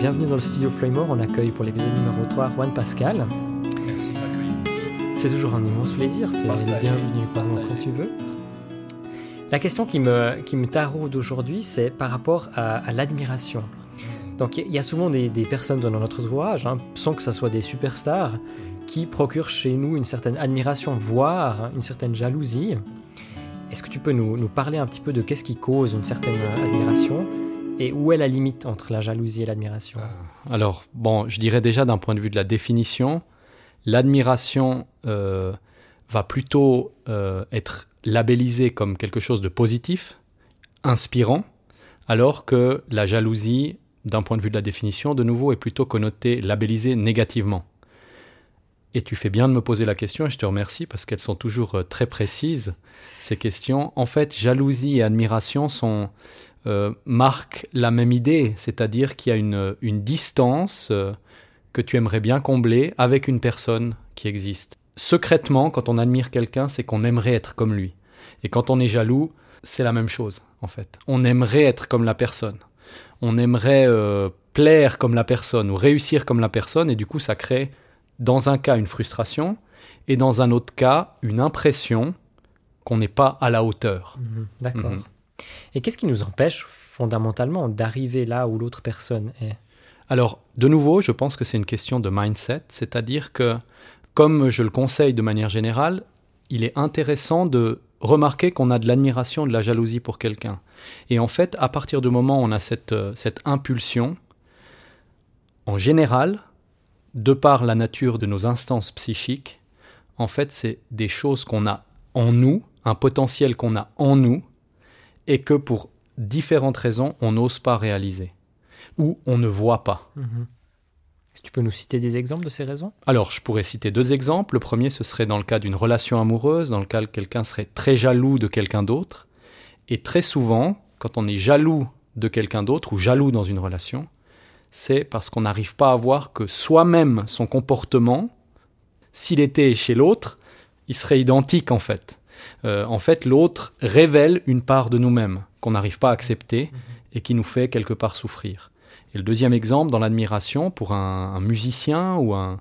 bienvenue dans le studio Flymore. On accueille pour l'épisode numéro 3 Juan Pascal. Merci de m'accueillir. C'est toujours un immense plaisir. Tu es bienvenu quand, quand tu veux. La question qui me, qui me taraude aujourd'hui, c'est par rapport à, l'admiration. Donc il y, a souvent des, personnes dans notre entourage, hein, sans que ce soit des superstars, qui procurent chez nous une certaine admiration, voire une certaine jalousie. Est-ce que tu peux nous, nous, parler un petit peu de qu'est-ce qui cause une certaine admiration et où est la limite entre la jalousie et l'admiration euh, Alors, bon, je dirais déjà d'un point de vue de la définition, l'admiration euh, va plutôt euh, être labellisée comme quelque chose de positif, inspirant, alors que la jalousie, d'un point de vue de la définition, de nouveau, est plutôt connotée, labellisée négativement. Et tu fais bien de me poser la question, et je te remercie parce qu'elles sont toujours très précises, ces questions. En fait, jalousie et admiration sont euh, marque la même idée, c'est-à-dire qu'il y a une, distance euh, que tu aimerais bien combler avec une personne qui existe. Secrètement, quand on admire quelqu'un, c'est qu'on aimerait être comme lui. Et quand on est jaloux, c'est la même chose, en fait. On aimerait être comme la personne. On aimerait euh, plaire comme la personne ou réussir comme la personne, et du coup, ça crée, dans un cas, une frustration, et dans un autre cas, une impression qu'on n'est pas à la hauteur. Mhm. D'accord. Mhm. Et qu'est-ce qui nous empêche fondamentalement d'arriver là où l'autre personne est? Alors, de nouveau, je pense que c'est une question de mindset, c'est-à-dire que, comme je le conseille de manière générale, il est intéressant de remarquer qu'on a de l'admiration, de la jalousie pour quelqu'un. Et en fait, à partir du moment où on a cette, euh, cette impulsion, en général, de par la nature de nos instances psychiques, en fait, c'est des choses qu'on a en nous, un potentiel qu'on a en nous, et que pour différentes raisons, on n'ose pas réaliser ou on ne voit pas. Mhm. Est-ce que tu peux nous citer des exemples de ces raisons? Alors, je pourrais citer deux exemples. Le premier, ce serait dans le cas d'une relation amoureuse, dans lequel quelqu'un serait très jaloux de quelqu'un d'autre. Et très souvent, quand on est jaloux de quelqu'un d'autre ou jaloux dans une relation, c'est parce qu'on n'arrive pas à voir que soi-même, son comportement, s'il était chez l'autre, il serait identique en fait. Euh, en fait, l'autre révèle une part de nous-mêmes qu'on n'arrive pas à accepter mhm. et qui nous fait quelque part souffrir. Et le deuxième exemple, dans l'admiration, pour un, musicien ou un,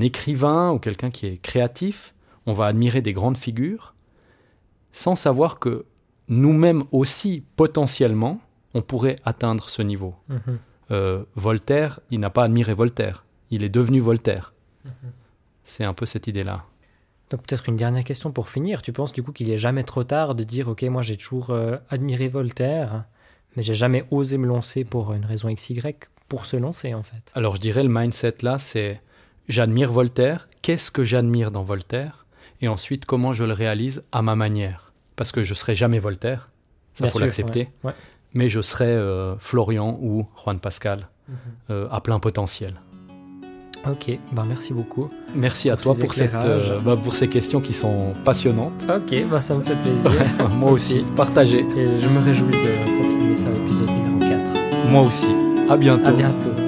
écrivain ou quelqu'un qui est créatif, on va admirer des grandes figures sans savoir que nous-mêmes aussi, potentiellement, on pourrait atteindre ce niveau. Mhm. Euh, Voltaire, il n'a pas admiré Voltaire, il est devenu Voltaire. Mhm. C'est un peu cette idée-là. Donc peut-être une dernière question pour finir. Tu penses du coup qu'il n'est jamais trop tard de dire ok moi j'ai toujours euh, admiré Voltaire, mais j'ai jamais osé me lancer pour une raison XY pour se lancer en fait? Alors je dirais le mindset là c'est j'admire Voltaire. Qu'est-ce que j'admire dans Voltaire Et ensuite comment je le réalise à ma manière? Parce que je serai jamais Voltaire, ça faut l'accepter. Mais je serai euh, Florian ou Juan Pascal mhm. euh, à plein potentiel. Ok, bah merci beaucoup. Merci à toi pour, cette, euh, bah, pour ces questions qui sont passionnantes. Ok, bah ça me fait plaisir. Moi aussi, partagez. Et je me réjouis de continuer ça l'épisode numéro 4. Moi aussi. À bientôt. À bientôt.